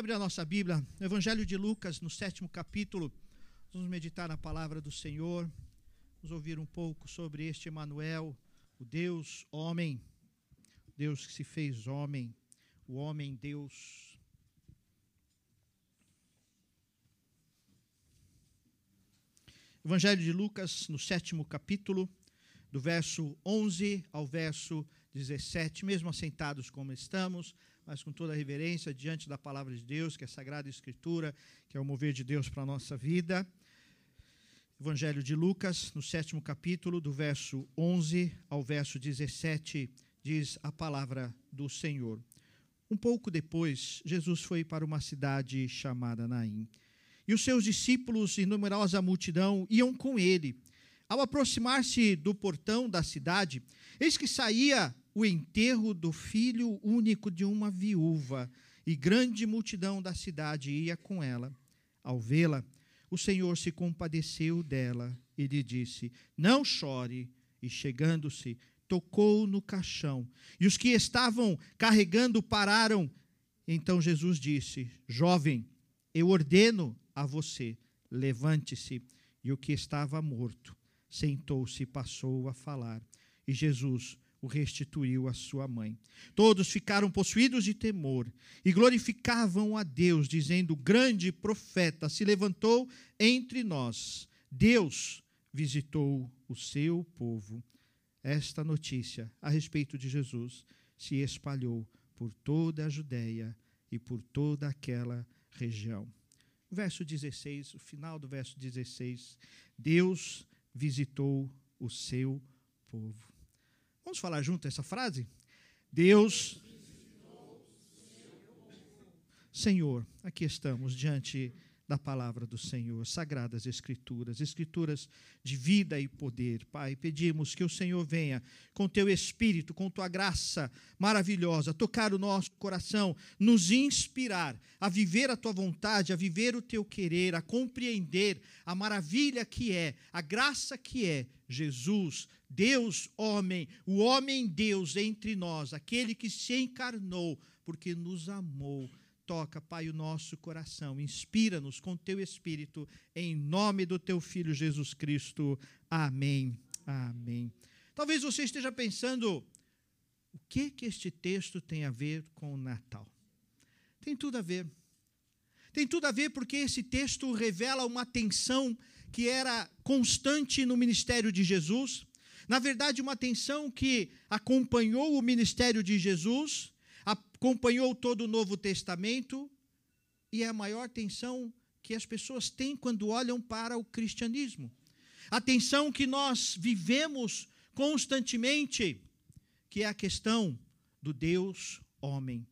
abrir a nossa Bíblia, no Evangelho de Lucas, no sétimo capítulo. Vamos meditar na palavra do Senhor. Vamos ouvir um pouco sobre este Emanuel, o Deus homem, Deus que se fez homem, o homem Deus. Evangelho de Lucas, no sétimo capítulo, do verso 11 ao verso 17, mesmo assentados como estamos, mas com toda reverência diante da palavra de Deus, que é a Sagrada Escritura, que é o mover de Deus para a nossa vida. Evangelho de Lucas, no sétimo capítulo, do verso 11 ao verso 17, diz a palavra do Senhor. Um pouco depois, Jesus foi para uma cidade chamada Naim. E os seus discípulos e numerosa multidão iam com ele. Ao aproximar-se do portão da cidade, eis que saía o enterro do filho único de uma viúva, e grande multidão da cidade ia com ela. Ao vê-la, o Senhor se compadeceu dela e lhe disse: Não chore. E chegando-se, tocou no caixão. E os que estavam carregando pararam. Então Jesus disse: Jovem, eu ordeno a você, levante-se. E o que estava morto sentou-se e passou a falar. E Jesus o restituiu à sua mãe. Todos ficaram possuídos de temor e glorificavam a Deus, dizendo: Grande profeta se levantou entre nós. Deus visitou o seu povo. Esta notícia a respeito de Jesus se espalhou por toda a Judéia e por toda aquela região. Verso 16, o final do verso 16. Deus visitou o seu povo. Vamos falar junto essa frase? Deus. Senhor, aqui estamos diante da palavra do Senhor, sagradas escrituras, escrituras de vida e poder. Pai, pedimos que o Senhor venha com teu espírito, com tua graça maravilhosa, tocar o nosso coração, nos inspirar a viver a tua vontade, a viver o teu querer, a compreender a maravilha que é, a graça que é Jesus, Deus homem, o homem Deus entre nós, aquele que se encarnou porque nos amou toca, Pai, o nosso coração. Inspira-nos com teu espírito, em nome do teu filho Jesus Cristo. Amém. Amém. Talvez você esteja pensando, o que que este texto tem a ver com o Natal? Tem tudo a ver. Tem tudo a ver porque esse texto revela uma tensão que era constante no ministério de Jesus. Na verdade, uma tensão que acompanhou o ministério de Jesus acompanhou todo o Novo Testamento e é a maior tensão que as pessoas têm quando olham para o cristianismo. A tensão que nós vivemos constantemente, que é a questão do Deus homem,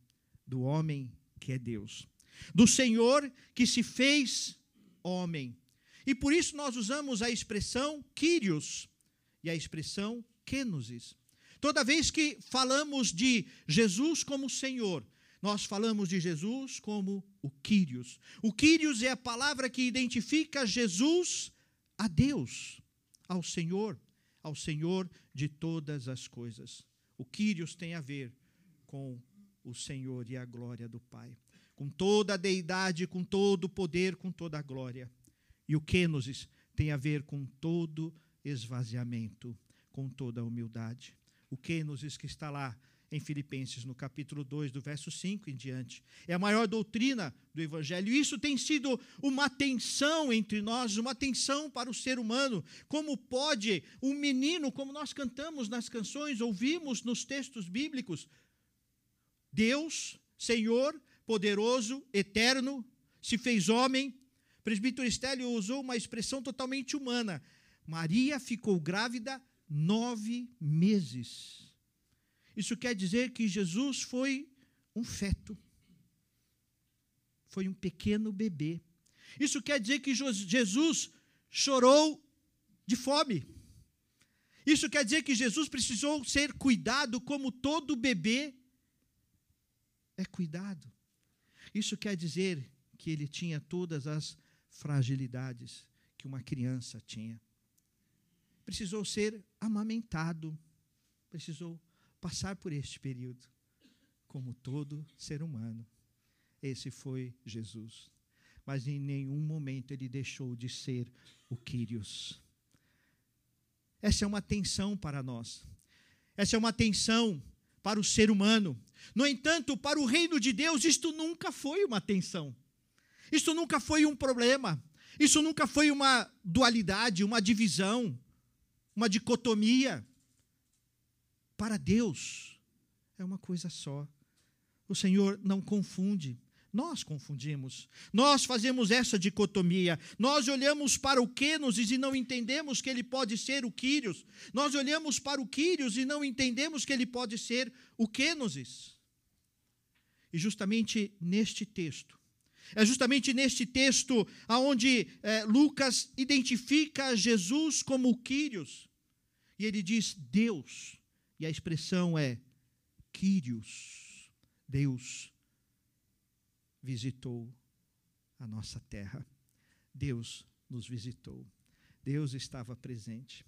do homem que é Deus, do Senhor que se fez homem. E por isso nós usamos a expressão Kyrios e a expressão Kenosis. Toda vez que falamos de Jesus como Senhor, nós falamos de Jesus como o Quírios. O Quírios é a palavra que identifica Jesus a Deus, ao Senhor, ao Senhor de todas as coisas. O Quírios tem a ver com o Senhor e a glória do Pai, com toda a deidade, com todo o poder, com toda a glória. E o Kenosis tem a ver com todo esvaziamento, com toda a humildade o kenosis que está lá em Filipenses, no capítulo 2, do verso 5 em diante. É a maior doutrina do Evangelho. Isso tem sido uma tensão entre nós, uma tensão para o ser humano. Como pode um menino, como nós cantamos nas canções, ouvimos nos textos bíblicos, Deus, Senhor, poderoso, eterno, se fez homem. O presbítero Estélio usou uma expressão totalmente humana. Maria ficou grávida nove meses. Isso quer dizer que Jesus foi um feto, foi um pequeno bebê. Isso quer dizer que Jesus chorou de fome. Isso quer dizer que Jesus precisou ser cuidado como todo bebê é cuidado. Isso quer dizer que ele tinha todas as fragilidades que uma criança tinha precisou ser amamentado, precisou passar por este período, como todo ser humano. esse foi Jesus. Mas em nenhum momento ele deixou de ser o Quírios. Essa é uma tensão para nós. Essa é uma tensão para o ser humano. No entanto, para o reino de Deus, isto nunca foi uma tensão. Isso nunca foi um problema. Isso nunca foi uma dualidade, uma divisão, uma dicotomia. Para Deus, é uma coisa só. O Senhor não confunde. Nós confundimos. Nós fazemos essa dicotomia. Nós olhamos para o Quênosis e não entendemos que ele pode ser o Quírios. Nós olhamos para o Quírios e não entendemos que ele pode ser o Quênosis. E justamente neste texto, é justamente neste texto aonde é, Lucas identifica Jesus como o Quírios. E ele diz Deus. E a expressão é Quírios. Deus visitou a nossa terra. Deus nos visitou. Deus estava presente.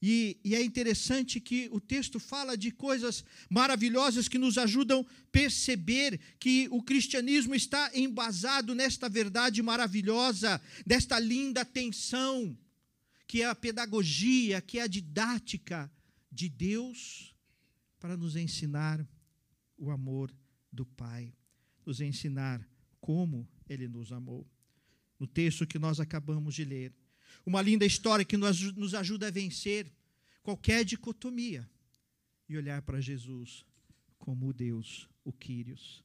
E, e, é interessante que o texto fala de coisas maravilhosas que nos ajudam a perceber que o cristianismo está embasado nesta verdade maravilhosa, desta linda tensão, que é a pedagogia, que é a didática de Deus para nos ensinar o amor do Pai nos ensinar como ele nos amou. No texto que nós acabamos de ler. Uma linda história que nos ajuda a vencer qualquer dicotomia e olhar para Jesus como o Deus, o Quírios.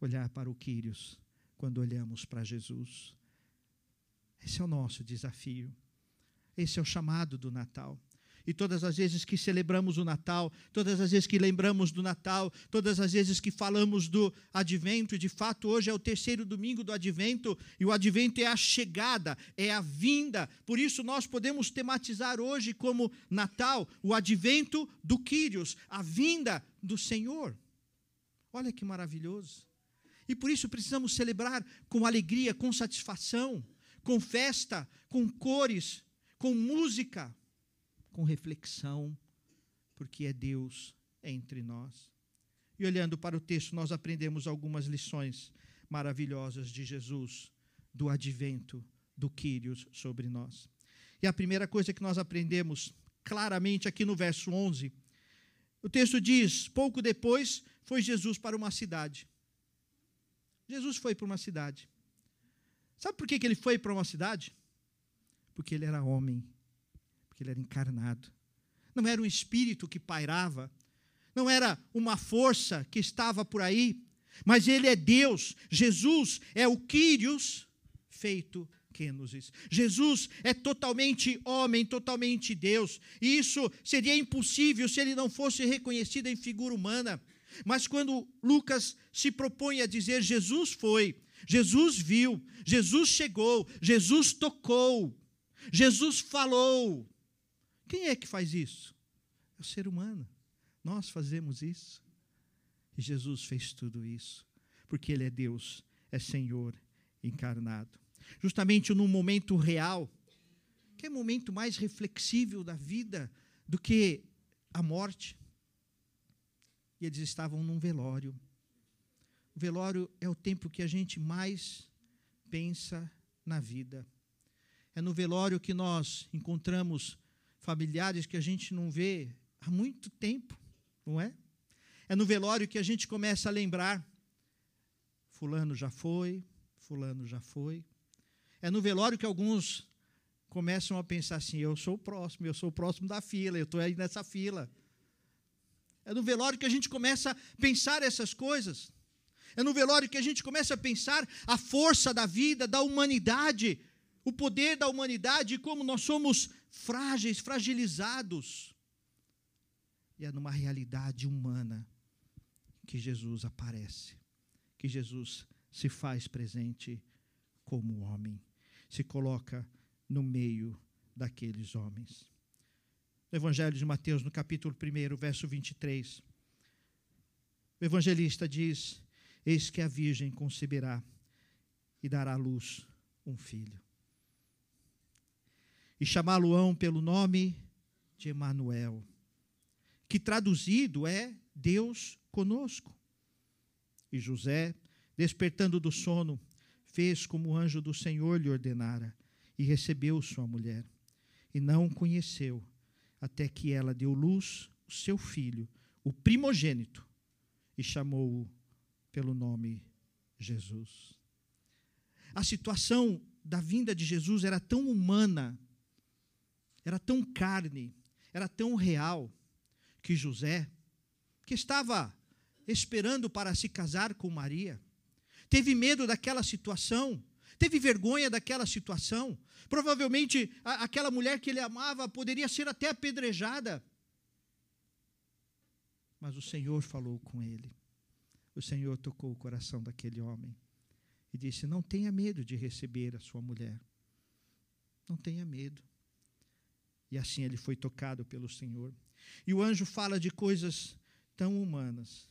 Olhar para o Quírios quando olhamos para Jesus. Esse é o nosso desafio. Esse é o chamado do Natal. E todas as vezes que celebramos o Natal, todas as vezes que lembramos do Natal, todas as vezes que falamos do advento, e de fato hoje é o terceiro domingo do advento, e o advento é a chegada, é a vinda. Por isso nós podemos tematizar hoje como Natal o advento do Quírios, a vinda do Senhor. Olha que maravilhoso. E por isso precisamos celebrar com alegria, com satisfação, com festa, com cores, com música com reflexão, porque é Deus entre nós. E olhando para o texto, nós aprendemos algumas lições maravilhosas de Jesus, do advento do Quírios sobre nós. E a primeira coisa que nós aprendemos claramente aqui no verso 11, o texto diz: pouco depois foi Jesus para uma cidade. Jesus foi para uma cidade. Sabe por que ele foi para uma cidade? Porque ele era homem porque ele era encarnado. Não era um espírito que pairava, não era uma força que estava por aí, mas ele é Deus. Jesus é o Quírios feito Quênosis. Jesus é totalmente homem, totalmente Deus. E isso seria impossível se ele não fosse reconhecido em figura humana. Mas quando Lucas se propõe a dizer Jesus foi, Jesus viu, Jesus chegou, Jesus tocou, Jesus falou, quem é que faz isso? É o ser humano. Nós fazemos isso. E Jesus fez tudo isso, porque Ele é Deus, é Senhor encarnado. Justamente num momento real, que é momento mais reflexível da vida do que a morte. E eles estavam num velório. O velório é o tempo que a gente mais pensa na vida. É no velório que nós encontramos familiares que a gente não vê há muito tempo, não é? É no velório que a gente começa a lembrar: Fulano já foi, Fulano já foi. É no velório que alguns começam a pensar assim: eu sou o próximo, eu sou o próximo da fila, eu estou aí nessa fila. É no velório que a gente começa a pensar essas coisas. É no velório que a gente começa a pensar a força da vida, da humanidade, o poder da humanidade e como nós somos frágeis, fragilizados. E é numa realidade humana que Jesus aparece, que Jesus se faz presente como homem, se coloca no meio daqueles homens. No Evangelho de Mateus, no capítulo 1, verso 23, o evangelista diz: Eis que a Virgem conceberá e dará à luz um filho e chamá-lo-ão pelo nome de Emanuel, que traduzido é Deus conosco. E José, despertando do sono, fez como o anjo do Senhor lhe ordenara e recebeu sua mulher. E não o conheceu, até que ela deu luz o seu filho, o primogênito, e chamou-o pelo nome Jesus. A situação da vinda de Jesus era tão humana, era tão carne, era tão real, que José, que estava esperando para se casar com Maria, teve medo daquela situação, teve vergonha daquela situação. Provavelmente a, aquela mulher que ele amava poderia ser até apedrejada. Mas o Senhor falou com ele. O Senhor tocou o coração daquele homem e disse: Não tenha medo de receber a sua mulher. Não tenha medo. E assim ele foi tocado pelo Senhor. E o anjo fala de coisas tão humanas.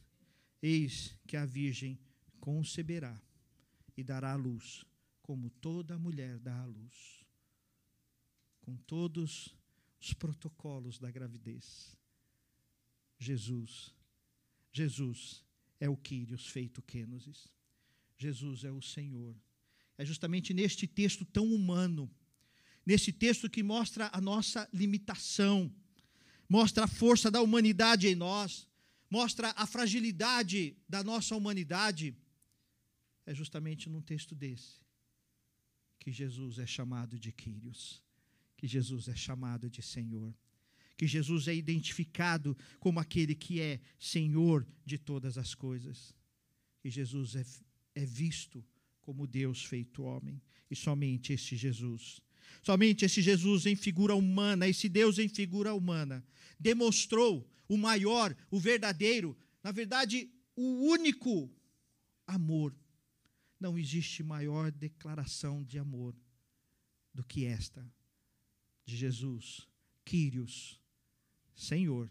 Eis que a virgem conceberá e dará à luz, como toda mulher dá à luz, com todos os protocolos da gravidez. Jesus, Jesus é o Quírios feito Quênosis. Jesus é o Senhor. É justamente neste texto tão humano, nesse texto que mostra a nossa limitação, mostra a força da humanidade em nós, mostra a fragilidade da nossa humanidade. É justamente num texto desse que Jesus é chamado de Quírios, que Jesus é chamado de Senhor, que Jesus é identificado como aquele que é Senhor de todas as coisas, que Jesus é, é visto como Deus feito homem, e somente esse Jesus Somente esse Jesus em figura humana, esse Deus em figura humana, demonstrou o maior, o verdadeiro, na verdade, o único amor. Não existe maior declaração de amor do que esta de Jesus, Quírios, Senhor,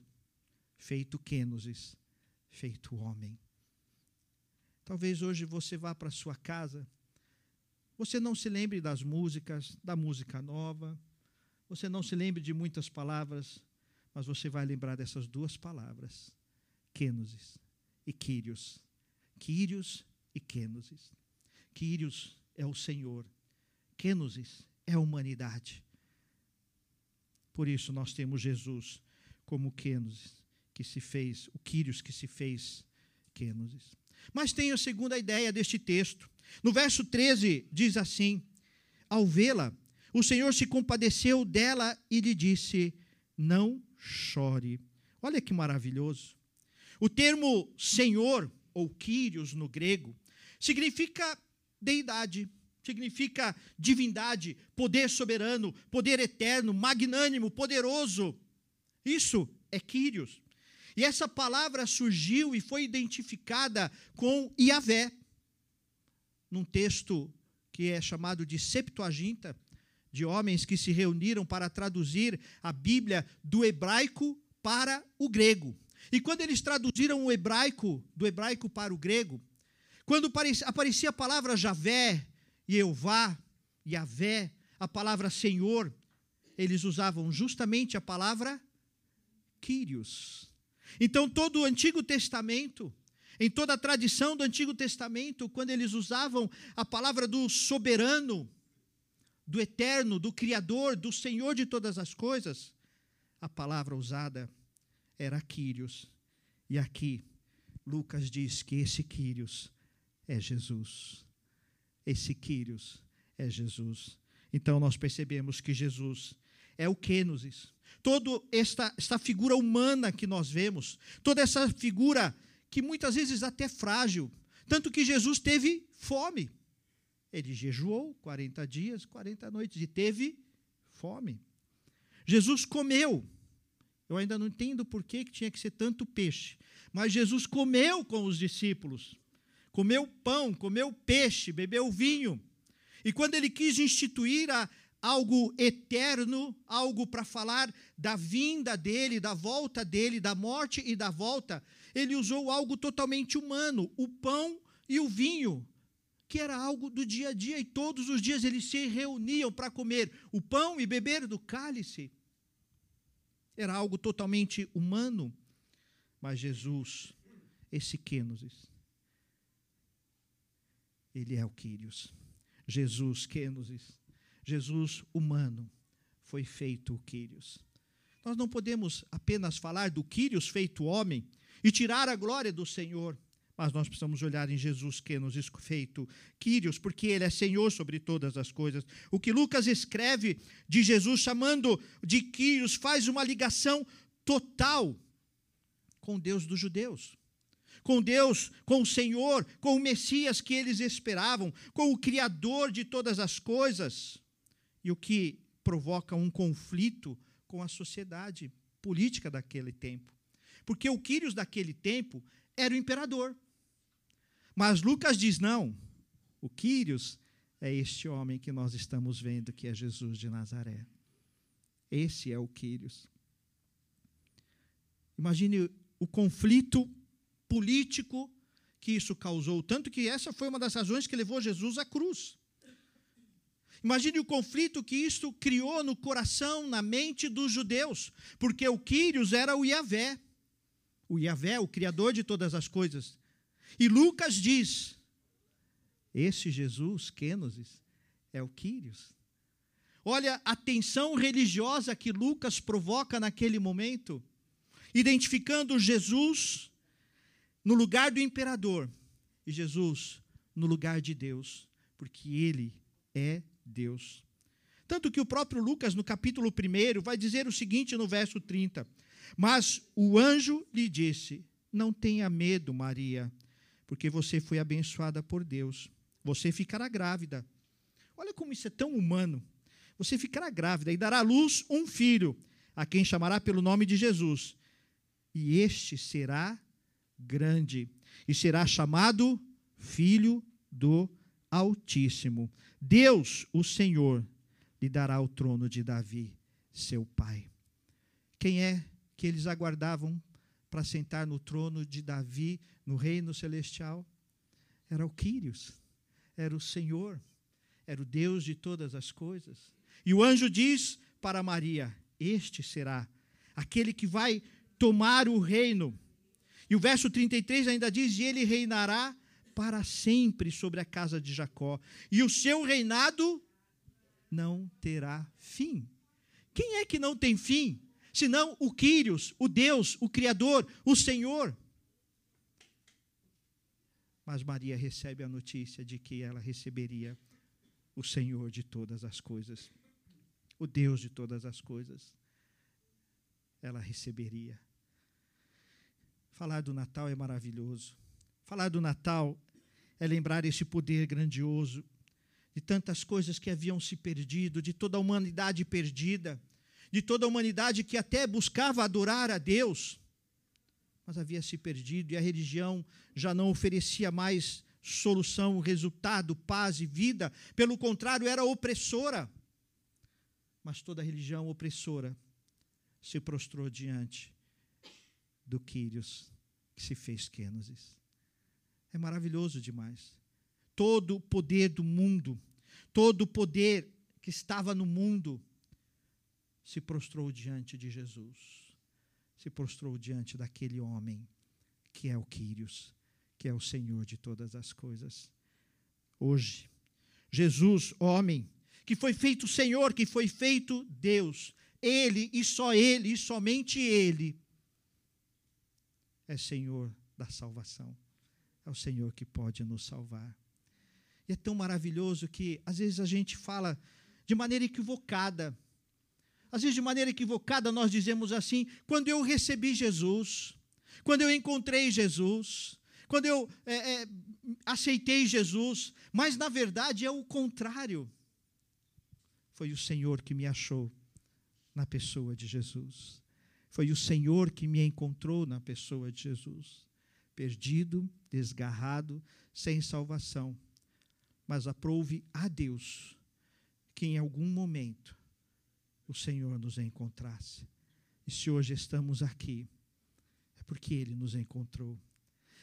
feito Quênosis, feito homem. Talvez hoje você vá para sua casa você não se lembre das músicas, da música nova, você não se lembre de muitas palavras, mas você vai lembrar dessas duas palavras, Kenosis e Quírios. Quírios e Kenosis. Quírios é o Senhor, Kenosis é a humanidade. Por isso nós temos Jesus como Kenosis, que se fez, o Quírios que se fez Kenosis. Mas tem a segunda ideia deste texto. No verso 13 diz assim: Ao vê-la, o Senhor se compadeceu dela e lhe disse: Não chore. Olha que maravilhoso. O termo Senhor, ou Kyrios no grego, significa deidade, significa divindade, poder soberano, poder eterno, magnânimo, poderoso. Isso é Kyrios. E essa palavra surgiu e foi identificada com Iavé, num texto que é chamado de Septuaginta, de homens que se reuniram para traduzir a Bíblia do hebraico para o grego. E quando eles traduziram o hebraico, do hebraico para o grego, quando aparecia a palavra Javé, Jeová, Yavé, a palavra Senhor, eles usavam justamente a palavra Kyrios. Então, todo o Antigo Testamento, em toda a tradição do Antigo Testamento, quando eles usavam a palavra do soberano, do eterno, do Criador, do Senhor de todas as coisas, a palavra usada era Quírios. E aqui, Lucas diz que esse Quírios é Jesus. Esse Quírios é Jesus. Então nós percebemos que Jesus é o Quênosis. Toda esta, esta figura humana que nós vemos, toda essa figura que muitas vezes até frágil. Tanto que Jesus teve fome. Ele jejuou 40 dias, 40 noites e teve fome. Jesus comeu. Eu ainda não entendo por que, que tinha que ser tanto peixe. Mas Jesus comeu com os discípulos. Comeu pão, comeu peixe, bebeu vinho. E quando ele quis instituir a, algo eterno, algo para falar da vinda dele, da volta dele, da morte e da volta, ele usou algo totalmente humano, o pão e o vinho, que era algo do dia a dia, e todos os dias eles se reuniam para comer o pão e beber do cálice. Era algo totalmente humano, mas Jesus, esse Quênosis, ele é o Quírios. Jesus, Kenosis, Jesus humano, foi feito o Quírios. Nós não podemos apenas falar do Quírios feito homem e tirar a glória do Senhor, mas nós precisamos olhar em Jesus que nos feito Quírios, porque ele é Senhor sobre todas as coisas. O que Lucas escreve de Jesus chamando de Quírios faz uma ligação total com Deus dos judeus. Com Deus, com o Senhor, com o Messias que eles esperavam, com o Criador de todas as coisas. E o que provoca um conflito com a sociedade política daquele tempo. Porque o Quírios daquele tempo era o imperador. Mas Lucas diz: não, o Quírios é este homem que nós estamos vendo, que é Jesus de Nazaré. Esse é o Quírios. Imagine o conflito político que isso causou, tanto que essa foi uma das razões que levou Jesus à cruz. Imagine o conflito que isso criou no coração, na mente dos judeus, porque o Quírios era o Yahvé, o Yahvé, o Criador de todas as coisas. E Lucas diz: esse Jesus, Kenosis, é o Quírios. Olha a tensão religiosa que Lucas provoca naquele momento, identificando Jesus no lugar do imperador e Jesus no lugar de Deus, porque ele é Deus. Tanto que o próprio Lucas, no capítulo 1, vai dizer o seguinte no verso 30: Mas o anjo lhe disse: Não tenha medo, Maria, porque você foi abençoada por Deus. Você ficará grávida. Olha como isso é tão humano. Você ficará grávida e dará à luz um filho, a quem chamará pelo nome de Jesus. E este será grande e será chamado Filho do Altíssimo. Deus, o Senhor, lhe dará o trono de Davi, seu pai. Quem é que eles aguardavam para sentar no trono de Davi no reino celestial? Era o Quírios, era o Senhor, era o Deus de todas as coisas. E o anjo diz para Maria: Este será aquele que vai tomar o reino. E o verso 33 ainda diz: E ele reinará para sempre sobre a casa de Jacó, e o seu reinado não terá fim. Quem é que não tem fim? Senão o Quírios, o Deus, o Criador, o Senhor. Mas Maria recebe a notícia de que ela receberia o Senhor de todas as coisas, o Deus de todas as coisas. Ela receberia. Falar do Natal é maravilhoso. Falar do Natal é lembrar esse poder grandioso de tantas coisas que haviam se perdido, de toda a humanidade perdida, de toda a humanidade que até buscava adorar a Deus, mas havia se perdido e a religião já não oferecia mais solução, resultado, paz e vida, pelo contrário, era opressora. Mas toda religião opressora se prostrou diante do Quírios, que se fez Quênosis. É maravilhoso demais. Todo o poder do mundo, todo o poder que estava no mundo, se prostrou diante de Jesus. Se prostrou diante daquele homem que é o Quírios, que é o Senhor de todas as coisas. Hoje, Jesus, homem, que foi feito Senhor, que foi feito Deus, Ele e só Ele, e somente Ele, é Senhor da salvação é o Senhor que pode nos salvar. E é tão maravilhoso que, às vezes, a gente fala de maneira equivocada. Às vezes, de maneira equivocada, nós dizemos assim: quando eu recebi Jesus, quando eu encontrei Jesus, quando eu é, é, aceitei Jesus, mas na verdade é o contrário. Foi o Senhor que me achou na pessoa de Jesus. Foi o Senhor que me encontrou na pessoa de Jesus perdido, desgarrado, sem salvação. Mas aprove a Deus que em algum momento o Senhor nos encontrasse. E se hoje estamos aqui, é porque Ele nos encontrou.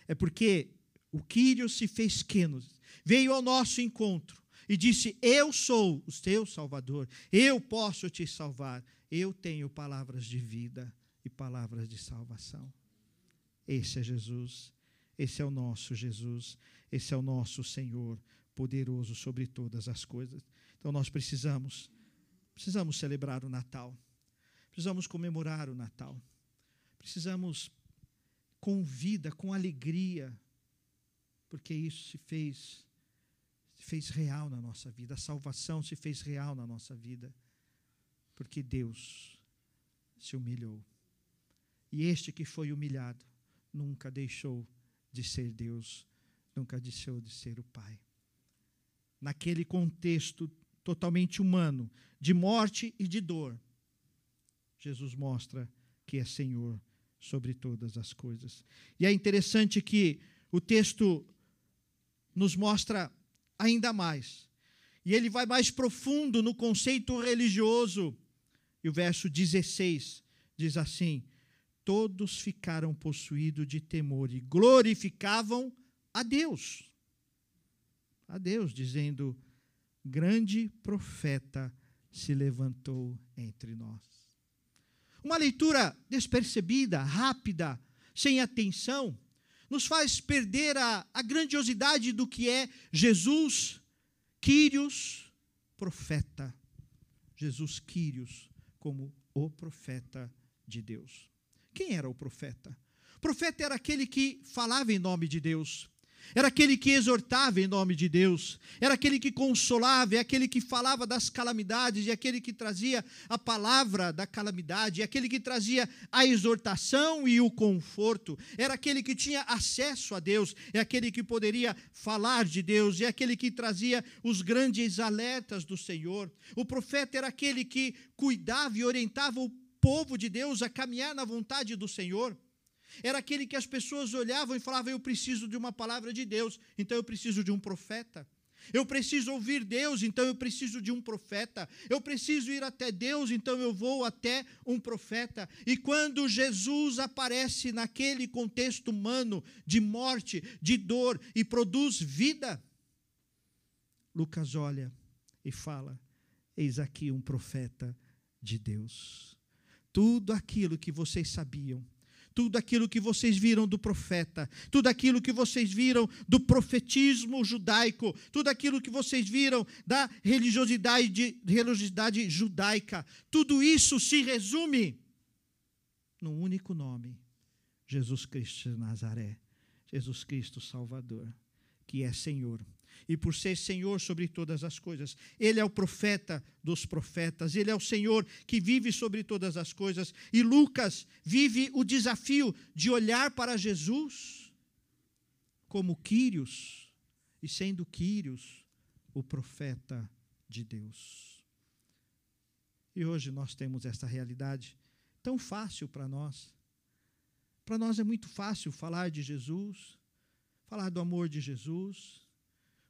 É porque o Quírios se fez quenos, veio ao nosso encontro e disse: Eu sou o teu Salvador, eu posso te salvar, eu tenho palavras de vida e palavras de salvação. Esse é Jesus. Esse é o nosso Jesus. Esse é o nosso Senhor. poderoso sobre todas as coisas. Então nós precisamos, precisamos celebrar o Natal. Precisamos comemorar o Natal. Precisamos com vida, com alegria, porque isso se fez se fez real na nossa vida, a salvação se fez real na nossa vida, porque Deus se humilhou. E este que foi humilhado nunca deixou de ser Deus, nunca deixou de ser o Pai. Naquele contexto totalmente humano, de morte e de dor, Jesus mostra que é Senhor sobre todas as coisas. E é interessante que o texto nos mostra ainda mais. E ele vai mais profundo no conceito religioso. E o verso 16 diz assim: Todos ficaram possuídos de temor e glorificavam a Deus. A Deus, dizendo: Grande profeta se levantou entre nós. Uma leitura despercebida, rápida, sem atenção, nos faz perder a, a grandiosidade do que é Jesus, Quírios, profeta. Jesus Quírios, como o profeta de Deus. Quem era o profeta? O profeta era aquele que falava em nome de Deus, era aquele que exortava em nome de Deus, era aquele que consolava, é aquele que falava das calamidades, e aquele que trazia a palavra da calamidade, é aquele que trazia a exortação e o conforto, era aquele que tinha acesso a Deus, é aquele que poderia falar de Deus, é aquele que trazia os grandes alertas do Senhor. O profeta era aquele que cuidava e orientava o povo de Deus a caminhar na vontade do Senhor. Era aquele que as pessoas olhavam e falavam: Eu preciso de uma palavra de Deus, então eu preciso de um profeta. Eu preciso ouvir Deus, então eu preciso de um profeta. Eu preciso ir até Deus, então eu vou até um profeta. E quando Jesus aparece naquele contexto humano de morte, de dor e produz vida, Lucas olha e fala: Eis aqui um profeta de Deus. Tudo aquilo que vocês sabiam tudo aquilo que vocês viram do profeta, tudo aquilo que vocês viram do profetismo judaico, tudo aquilo que vocês viram da religiosidade, religiosidade judaica, tudo isso se resume num único nome: Jesus Cristo de Nazaré, Jesus Cristo Salvador, que é Senhor e por ser Senhor sobre todas as coisas. Ele é o profeta dos profetas, ele é o Senhor que vive sobre todas as coisas. E Lucas vive o desafio de olhar para Jesus como Quírios, e sendo Quírios o profeta de Deus. E hoje nós temos essa realidade tão fácil para nós. Para nós é muito fácil falar de Jesus, falar do amor de Jesus,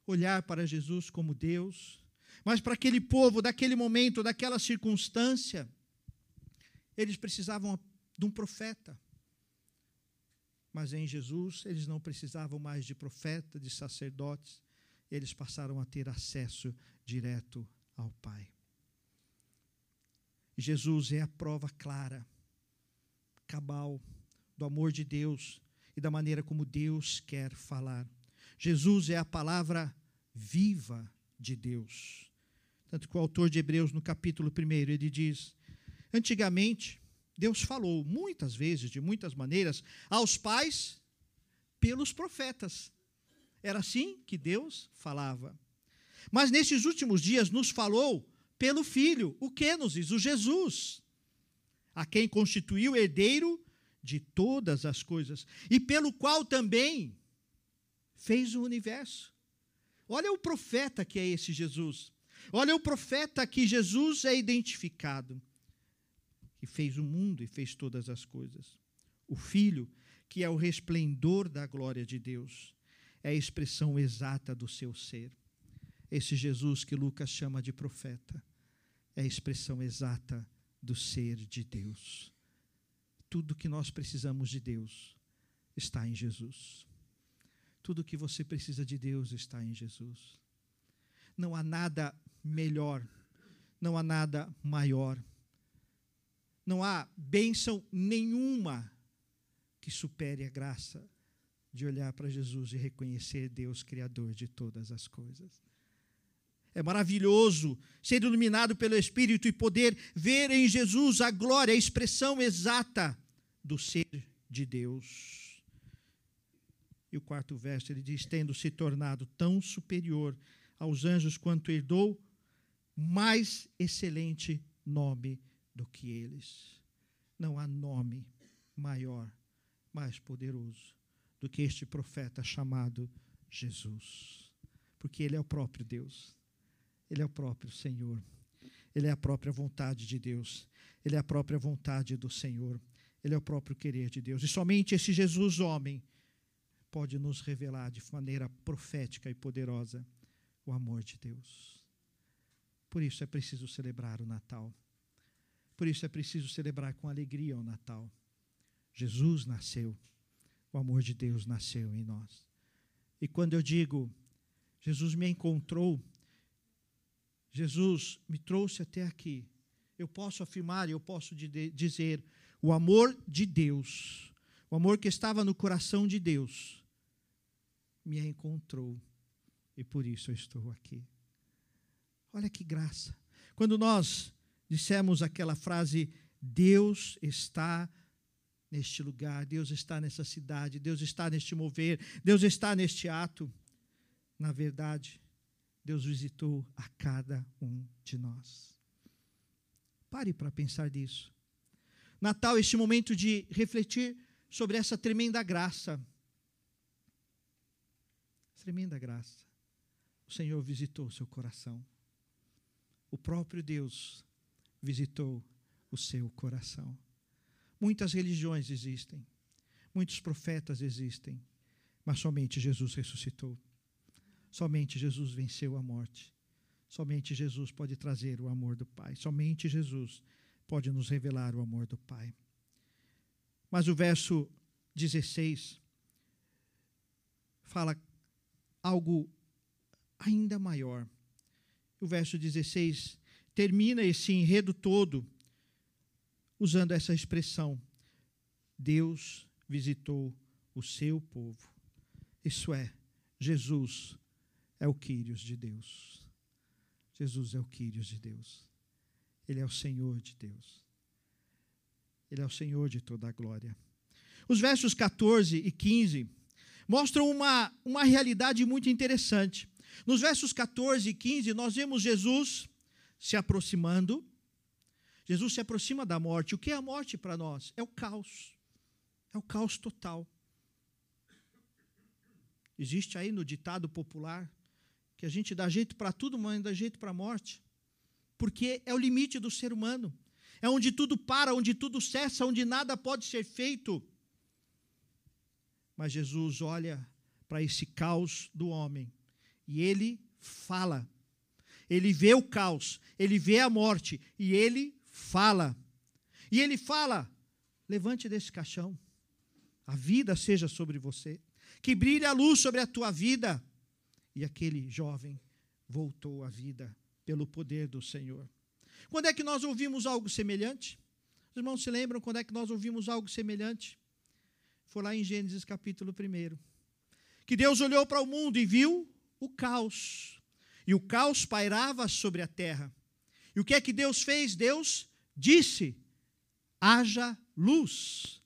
olhar para Jesus como Deus, mas para aquele povo, daquele momento, daquela circunstância, eles precisavam de um profeta. Mas em Jesus, eles não precisavam mais de profeta, de sacerdotes, eles passaram a ter acesso direto ao Pai. Jesus é a prova clara, cabal, do amor de Deus e da maneira como Deus quer falar. Jesus é a palavra viva de Deus. Tanto que o autor de Hebreus, no capítulo 1, ele diz: Antigamente, Deus falou muitas vezes, de muitas maneiras, aos pais pelos profetas. Era assim que Deus falava. Mas nesses últimos dias nos falou pelo Filho, o Kênosis, o Jesus, a quem constituiu herdeiro de todas as coisas, e pelo qual também fez o universo. Olha o profeta que é esse Jesus. Olha o profeta que Jesus é identificado. Que fez o mundo e fez todas as coisas. O Filho, que é o resplendor da glória de Deus, é a expressão exata do seu ser. Esse Jesus que Lucas chama de profeta é a expressão exata do ser de Deus. Tudo que nós precisamos de Deus está em Jesus. Tudo o que você precisa de Deus está em Jesus. Não há nada melhor, não há nada maior. Não há bênção nenhuma que supere a graça de olhar para Jesus e reconhecer Deus Criador de todas as coisas. É maravilhoso ser iluminado pelo Espírito e poder ver em Jesus a glória, a expressão exata do ser de Deus. E o quarto verso ele diz: tendo se tornado tão superior aos anjos quanto herdou mais excelente nome do que eles. Não há nome maior, mais poderoso do que este profeta chamado Jesus. Porque ele é o próprio Deus. Ele é o próprio Senhor. Ele é a própria vontade de Deus. Ele é a própria vontade do Senhor. Ele é o próprio querer de Deus. E somente esse Jesus, homem, pode nos revelar de maneira profética e poderosa o amor de Deus. Por isso é preciso celebrar o Natal. Por isso é preciso celebrar com alegria o Natal. Jesus nasceu, o amor de Deus nasceu em nós. E quando eu digo, Jesus me encontrou, Jesus me trouxe até aqui, eu posso afirmar, eu posso dizer, o amor de Deus, o amor que estava no coração de Deus, me encontrou e por isso eu estou aqui. Olha que graça. Quando nós dissemos aquela frase, Deus está neste lugar, Deus está nessa cidade, Deus está neste mover, Deus está neste ato. Na verdade, Deus visitou a cada um de nós. Pare para pensar nisso. Natal, este momento de refletir sobre essa tremenda graça. Tremenda graça. O Senhor visitou seu coração. O próprio Deus visitou o seu coração. Muitas religiões existem, muitos profetas existem, mas somente Jesus ressuscitou. Somente Jesus venceu a morte. Somente Jesus pode trazer o amor do Pai. Somente Jesus pode nos revelar o amor do Pai. Mas o verso 16 fala algo ainda maior. O verso 16 termina esse enredo todo usando essa expressão: Deus visitou o seu povo. Isso é, Jesus é o Quírios de Deus. Jesus é o Quírios de Deus. Ele é o Senhor de Deus. Ele é o Senhor de toda a glória. Os versos 14 e 15 mostram uma, uma realidade muito interessante. Nos versos 14 e 15, nós vemos Jesus se aproximando. Jesus se aproxima da morte. O que é a morte para nós? É o caos. É o caos total. Existe aí no ditado popular que a gente dá jeito para tudo, mas dá jeito para a morte. Porque é o limite do ser humano. É onde tudo para, onde tudo cessa, onde nada pode ser feito. Mas Jesus olha para esse caos do homem e ele fala. Ele vê o caos, ele vê a morte e ele fala. E ele fala: levante desse caixão, a vida seja sobre você, que brilhe a luz sobre a tua vida. E aquele jovem voltou à vida pelo poder do Senhor. Quando é que nós ouvimos algo semelhante? Os irmãos se lembram quando é que nós ouvimos algo semelhante? Foi lá em Gênesis capítulo 1. Que Deus olhou para o mundo e viu o caos. E o caos pairava sobre a terra. E o que é que Deus fez? Deus disse: haja luz.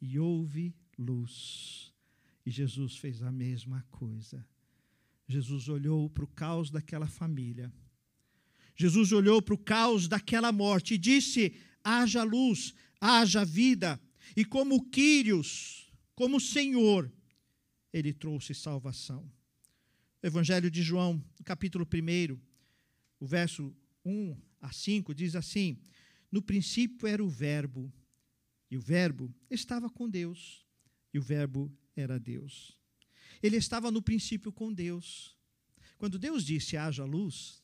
E houve luz. E Jesus fez a mesma coisa. Jesus olhou para o caos daquela família. Jesus olhou para o caos daquela morte e disse: haja luz, haja vida. E como Quírios, como Senhor, ele trouxe salvação. Evangelho de João, capítulo 1, o verso 1 a 5, diz assim: No princípio era o Verbo, e o Verbo estava com Deus, e o Verbo era Deus. Ele estava no princípio com Deus. Quando Deus disse haja luz,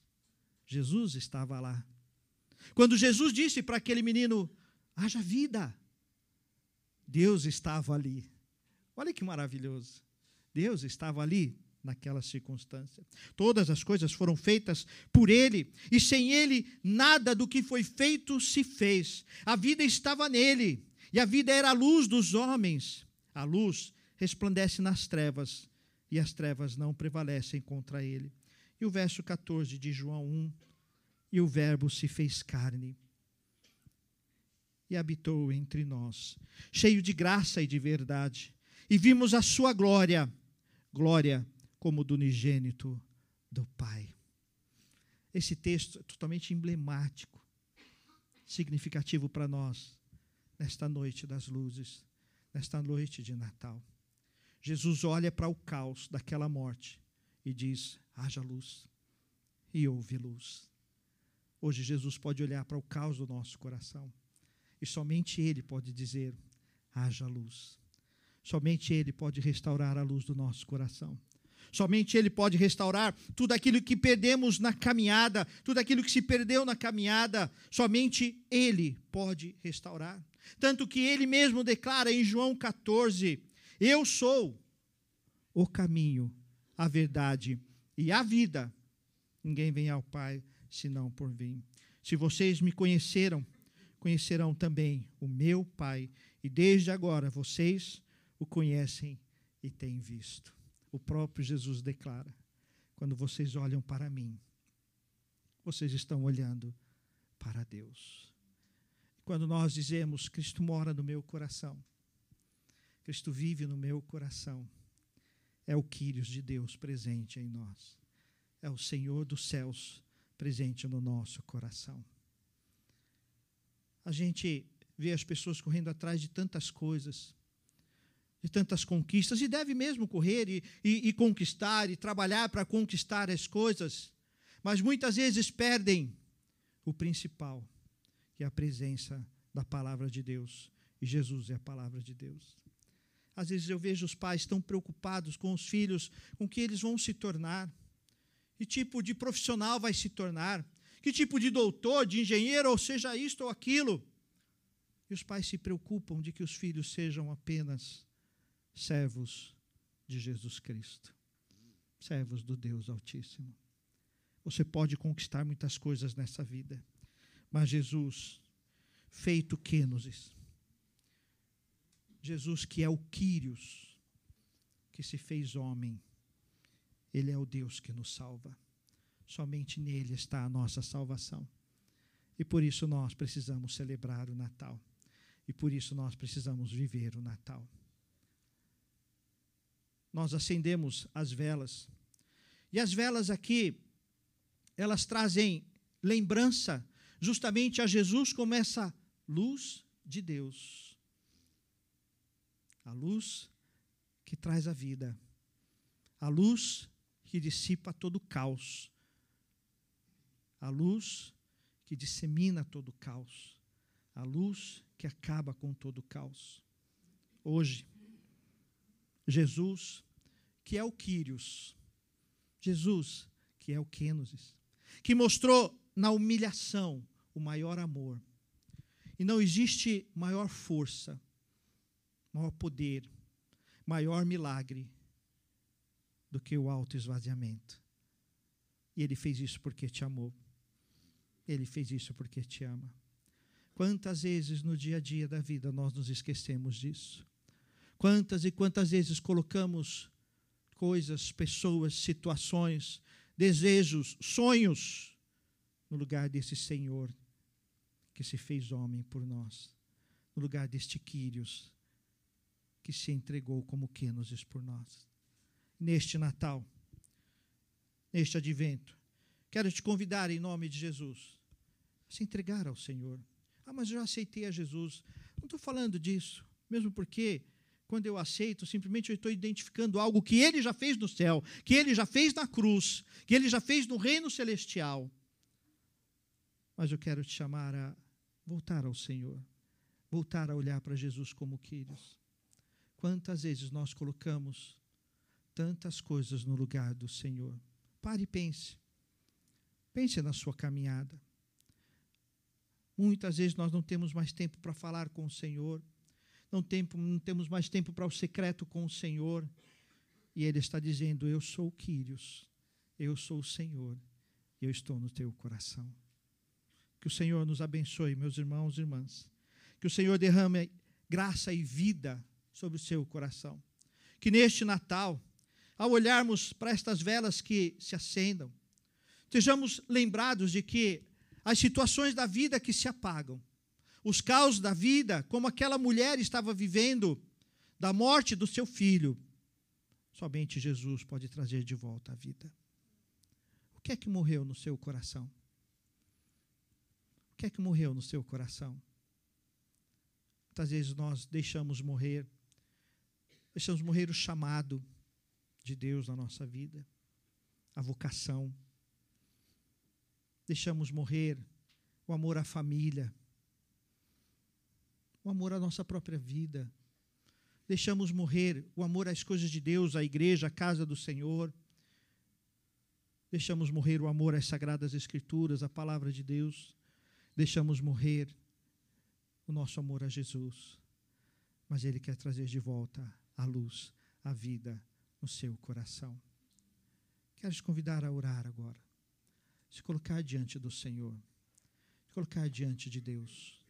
Jesus estava lá. Quando Jesus disse para aquele menino haja vida, Deus estava ali. Olha que maravilhoso. Deus estava ali naquela circunstância. Todas as coisas foram feitas por Ele, e sem Ele, nada do que foi feito se fez. A vida estava nele, e a vida era a luz dos homens. A luz resplandece nas trevas, e as trevas não prevalecem contra ele. E o verso 14 de João 1: E o Verbo se fez carne e habitou entre nós, cheio de graça e de verdade, e vimos a sua glória, glória como do unigênito do Pai. Esse texto é totalmente emblemático, significativo para nós, nesta noite das luzes, nesta noite de Natal. Jesus olha para o caos daquela morte e diz: haja luz, e houve luz. Hoje Jesus pode olhar para o caos do nosso coração e somente Ele pode dizer: haja luz. Somente Ele pode restaurar a luz do nosso coração. Somente Ele pode restaurar tudo aquilo que perdemos na caminhada, tudo aquilo que se perdeu na caminhada. Somente Ele pode restaurar. Tanto que Ele mesmo declara em João 14: Eu sou o caminho, a verdade e a vida. Ninguém vem ao Pai senão por mim. Se vocês me conheceram, conhecerão também o meu Pai, e desde agora vocês o conhecem e têm visto. O próprio Jesus declara: quando vocês olham para mim, vocês estão olhando para Deus. Quando nós dizemos Cristo mora no meu coração, Cristo vive no meu coração, é o Quírios de Deus presente em nós, é o Senhor dos céus presente no nosso coração a gente vê as pessoas correndo atrás de tantas coisas, de tantas conquistas, e deve mesmo correr e, e, e conquistar e trabalhar para conquistar as coisas, mas muitas vezes perdem o principal, que é a presença da palavra de Deus. E Jesus é a palavra de Deus. Às vezes eu vejo os pais tão preocupados com os filhos, com o que eles vão se tornar, que tipo de profissional vai se tornar, que tipo de doutor, de engenheiro, ou seja isto ou aquilo. E os pais se preocupam de que os filhos sejam apenas servos de Jesus Cristo, servos do Deus Altíssimo. Você pode conquistar muitas coisas nessa vida, mas Jesus, feito Quênosis, Jesus que é o Quírios, que se fez homem, ele é o Deus que nos salva. Somente nele está a nossa salvação. E por isso nós precisamos celebrar o Natal. E por isso nós precisamos viver o Natal. Nós acendemos as velas. E as velas aqui, elas trazem lembrança justamente a Jesus como essa luz de Deus. A luz que traz a vida. A luz que dissipa todo o caos a luz que dissemina todo o caos, a luz que acaba com todo o caos. Hoje, Jesus, que é o Quírios, Jesus, que é o Quênosis, que mostrou na humilhação o maior amor. E não existe maior força, maior poder, maior milagre do que o alto esvaziamento. E ele fez isso porque te amou. Ele fez isso porque te ama. Quantas vezes no dia a dia da vida nós nos esquecemos disso? Quantas e quantas vezes colocamos coisas, pessoas, situações, desejos, sonhos no lugar desse Senhor que se fez homem por nós, no lugar deste Quírios que se entregou como Quênosis por nós. Neste Natal, neste advento, Quero te convidar em nome de Jesus se entregar ao Senhor. Ah, mas eu já aceitei a Jesus. Não estou falando disso, mesmo porque quando eu aceito, simplesmente eu estou identificando algo que Ele já fez no céu, que Ele já fez na cruz, que Ele já fez no reino celestial. Mas eu quero te chamar a voltar ao Senhor, voltar a olhar para Jesus como queridos. Quantas vezes nós colocamos tantas coisas no lugar do Senhor? Pare e pense. Pense na sua caminhada. Muitas vezes nós não temos mais tempo para falar com o Senhor, não, tempo, não temos mais tempo para o secreto com o Senhor. E Ele está dizendo: Eu sou o Quírios, eu sou o Senhor, e eu estou no teu coração. Que o Senhor nos abençoe, meus irmãos e irmãs. Que o Senhor derrame graça e vida sobre o seu coração que neste Natal, ao olharmos para estas velas que se acendam, estejamos lembrados de que as situações da vida que se apagam, os caos da vida, como aquela mulher estava vivendo, da morte do seu filho, somente Jesus pode trazer de volta a vida. O que é que morreu no seu coração? O que é que morreu no seu coração? Muitas vezes nós deixamos morrer, deixamos morrer o chamado de Deus na nossa vida, a vocação. Deixamos morrer o amor à família, o amor à nossa própria vida. Deixamos morrer o amor às coisas de Deus, à igreja, à casa do Senhor. Deixamos morrer o amor às sagradas escrituras, à palavra de Deus. Deixamos morrer o nosso amor a Jesus, mas Ele quer trazer de volta a luz, a vida no seu coração. Quero te convidar a orar agora, se colocar diante do Senhor, se colocar diante de Deus.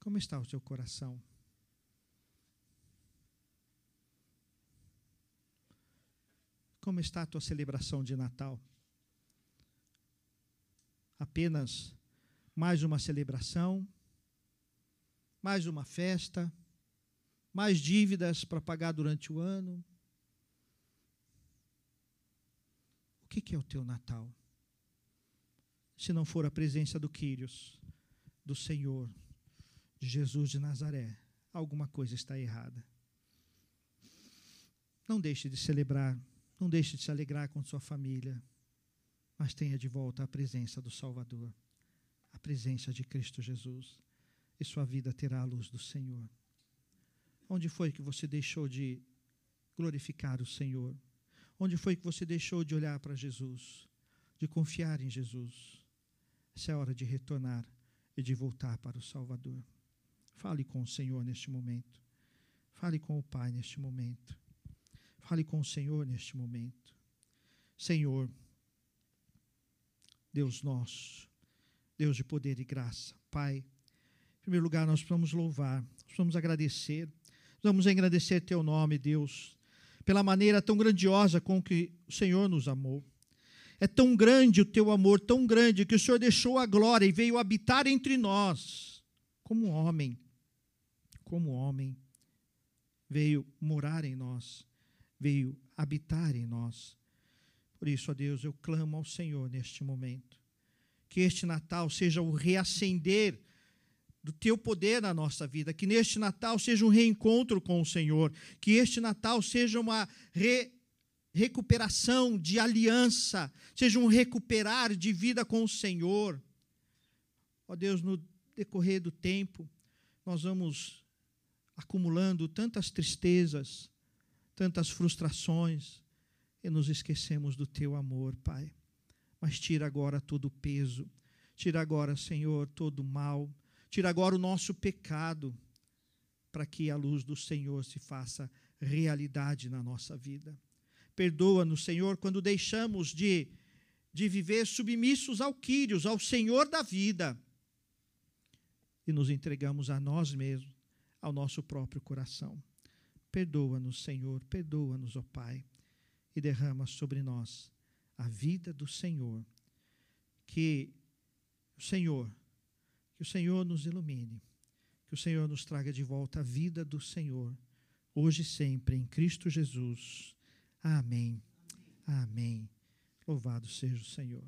Como está o seu coração? Como está a tua celebração de Natal? Apenas mais uma celebração? mais uma festa, mais dívidas para pagar durante o ano. O que, é o teu Natal? Se não for a presença do Quírios, do Senhor, de Jesus de Nazaré, alguma coisa está errada. Não deixe de celebrar, não deixe de se alegrar com sua família, mas tenha de volta a presença do Salvador, a presença de Cristo Jesus e sua vida terá a luz do Senhor. Onde foi que você deixou de glorificar o Senhor? Onde foi que você deixou de olhar para Jesus, de confiar em Jesus? Essa é a hora de retornar e de voltar para o Salvador. Fale com o Senhor neste momento. Fale com o Pai neste momento. Fale com o Senhor neste momento. Senhor, Deus nosso, Deus de poder e graça, Pai, em primeiro lugar, nós precisamos louvar, precisamos agradecer. Vamos agradecer teu nome, Deus, pela maneira tão grandiosa com que o Senhor nos amou. É tão grande o teu amor, tão grande, que o Senhor deixou a glória e veio habitar entre nós, como homem. Como homem, veio morar em nós, veio habitar em nós. Por isso, ó Deus, eu clamo ao Senhor neste momento. Que este Natal seja o reacender do teu poder na nossa vida, que neste Natal seja um reencontro com o Senhor, que este Natal seja uma re recuperação de aliança, seja um recuperar de vida com o Senhor. Ó Deus, no decorrer do tempo, nós vamos acumulando tantas tristezas, tantas frustrações, e nos esquecemos do teu amor, Pai. Mas tira agora todo o peso, tira agora, Senhor, todo o mal, Tira agora o nosso pecado, para que a luz do Senhor se faça realidade na nossa vida. Perdoa-nos, Senhor, quando deixamos de, de viver submissos ao Quírios, ao Senhor da vida, e nos entregamos a nós mesmos, ao nosso próprio coração. Perdoa-nos, Senhor, perdoa-nos, ó Pai, e derrama sobre nós a vida do Senhor. Que o Senhor que o Senhor nos ilumine, que o Senhor nos traga de volta a vida do Senhor, hoje e sempre, em Cristo Jesus. Amém. Amém. Louvado seja o Senhor.